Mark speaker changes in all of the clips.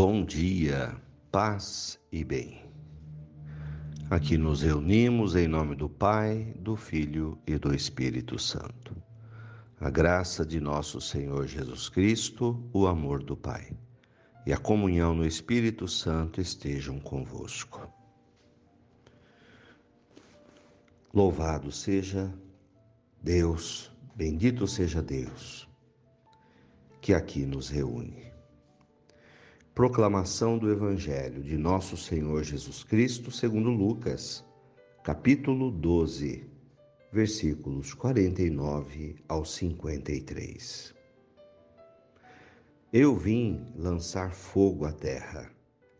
Speaker 1: Bom dia, paz e bem. Aqui nos reunimos em nome do Pai, do Filho e do Espírito Santo. A graça de nosso Senhor Jesus Cristo, o amor do Pai e a comunhão no Espírito Santo estejam convosco. Louvado seja Deus, bendito seja Deus, que aqui nos reúne. Proclamação do Evangelho de Nosso Senhor Jesus Cristo, segundo Lucas, capítulo 12, versículos 49 ao 53. Eu vim lançar fogo à terra,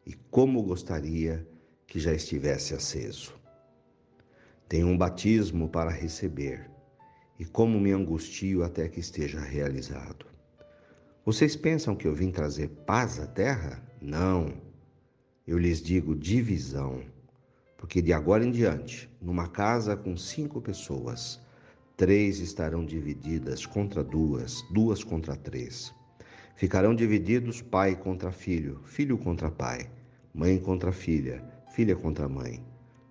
Speaker 1: e como gostaria que já estivesse aceso. Tenho um batismo para receber, e como me angustio até que esteja realizado. Vocês pensam que eu vim trazer paz à terra? Não. Eu lhes digo divisão, porque de agora em diante, numa casa com cinco pessoas, três estarão divididas contra duas, duas contra três. Ficarão divididos pai contra filho, filho contra pai, mãe contra filha, filha contra mãe,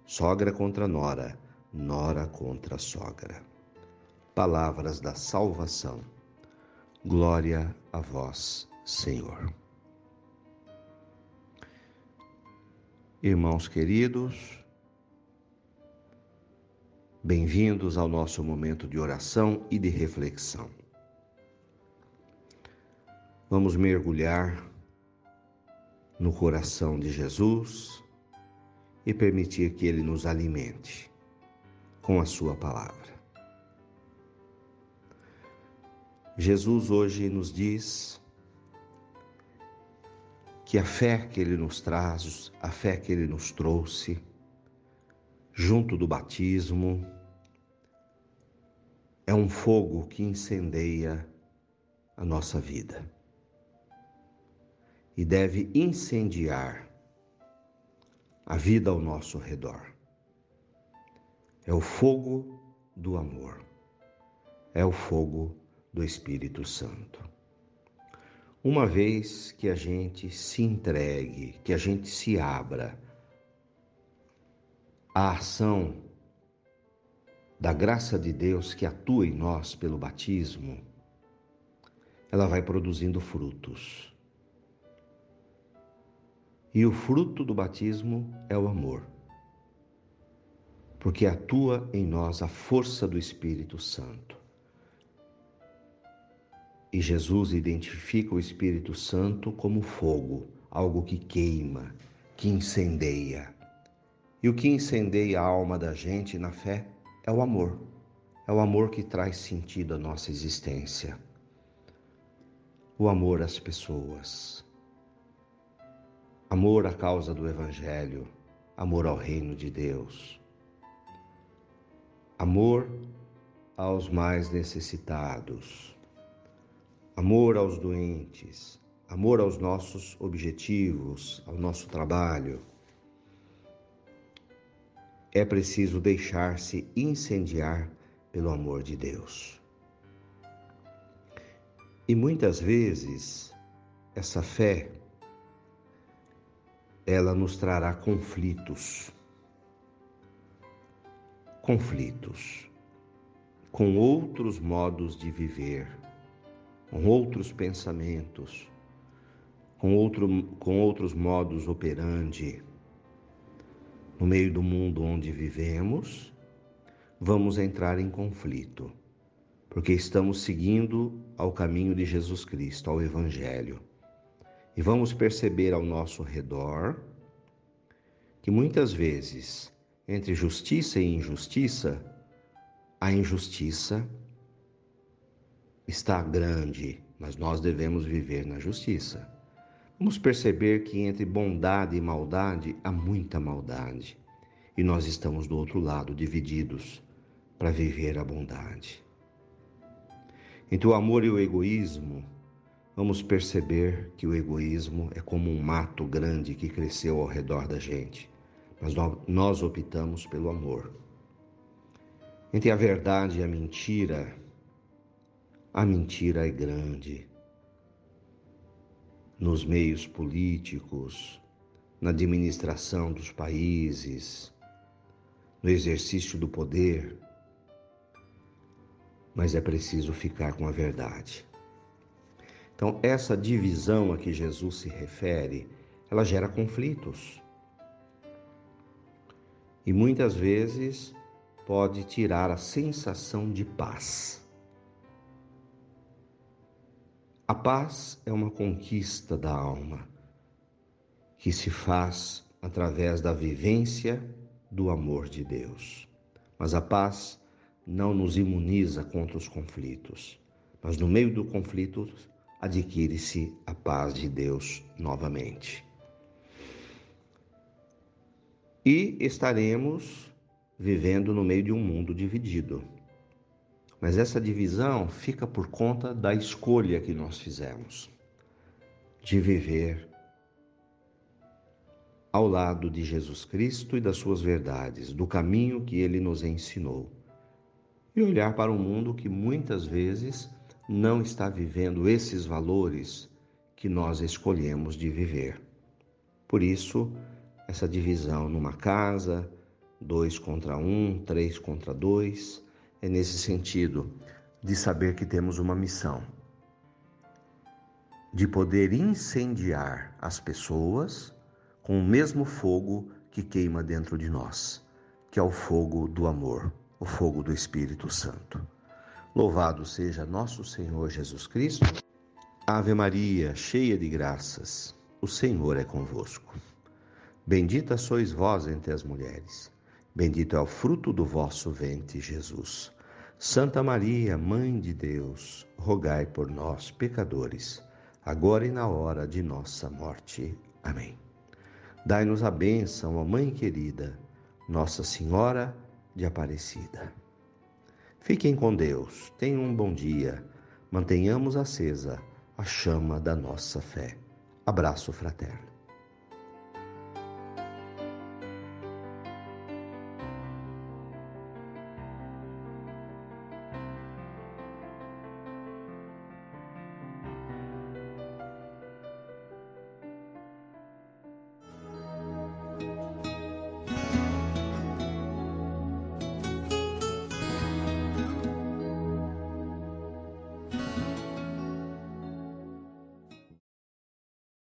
Speaker 1: sogra contra nora, nora contra sogra. Palavras da salvação. Glória a vós, Senhor. Irmãos queridos, bem-vindos ao nosso momento de oração e de reflexão. Vamos mergulhar no coração de Jesus e permitir que Ele nos alimente com a Sua palavra. Jesus hoje nos diz que a fé que ele nos traz, a fé que ele nos trouxe, junto do batismo, é um fogo que incendeia a nossa vida e deve incendiar a vida ao nosso redor. É o fogo do amor, é o fogo do Espírito Santo. Uma vez que a gente se entregue, que a gente se abra à ação da graça de Deus que atua em nós pelo batismo, ela vai produzindo frutos. E o fruto do batismo é o amor, porque atua em nós a força do Espírito Santo. E Jesus identifica o Espírito Santo como fogo, algo que queima, que incendeia. E o que incendeia a alma da gente na fé é o amor. É o amor que traz sentido à nossa existência. O amor às pessoas. Amor à causa do Evangelho. Amor ao reino de Deus. Amor aos mais necessitados amor aos doentes, amor aos nossos objetivos, ao nosso trabalho. É preciso deixar-se incendiar pelo amor de Deus. E muitas vezes essa fé ela nos trará conflitos. Conflitos com outros modos de viver, com outros pensamentos, com, outro, com outros modos operandi. No meio do mundo onde vivemos, vamos entrar em conflito, porque estamos seguindo ao caminho de Jesus Cristo, ao Evangelho. E vamos perceber ao nosso redor que muitas vezes, entre justiça e injustiça, a injustiça está grande, mas nós devemos viver na justiça. Vamos perceber que entre bondade e maldade há muita maldade, e nós estamos do outro lado, divididos, para viver a bondade. Entre o amor e o egoísmo, vamos perceber que o egoísmo é como um mato grande que cresceu ao redor da gente, mas nós optamos pelo amor. Entre a verdade e a mentira, a mentira é grande. nos meios políticos, na administração dos países, no exercício do poder, mas é preciso ficar com a verdade. Então, essa divisão a que Jesus se refere, ela gera conflitos. E muitas vezes pode tirar a sensação de paz. A paz é uma conquista da alma que se faz através da vivência do amor de Deus. Mas a paz não nos imuniza contra os conflitos, mas no meio do conflito adquire-se a paz de Deus novamente. E estaremos vivendo no meio de um mundo dividido. Mas essa divisão fica por conta da escolha que nós fizemos de viver ao lado de Jesus Cristo e das suas verdades, do caminho que ele nos ensinou. E olhar para um mundo que muitas vezes não está vivendo esses valores que nós escolhemos de viver. Por isso, essa divisão numa casa, dois contra um, três contra dois, é nesse sentido de saber que temos uma missão de poder incendiar as pessoas com o mesmo fogo que queima dentro de nós, que é o fogo do amor, o fogo do Espírito Santo. Louvado seja nosso Senhor Jesus Cristo. Ave Maria, cheia de graças, o Senhor é convosco. Bendita sois vós entre as mulheres, bendito é o fruto do vosso ventre, Jesus. Santa Maria, Mãe de Deus, rogai por nós, pecadores, agora e na hora de nossa morte. Amém. Dai-nos a bênção, ó Mãe querida, Nossa Senhora de Aparecida. Fiquem com Deus, tenham um bom dia, mantenhamos acesa a chama da nossa fé. Abraço fraterno.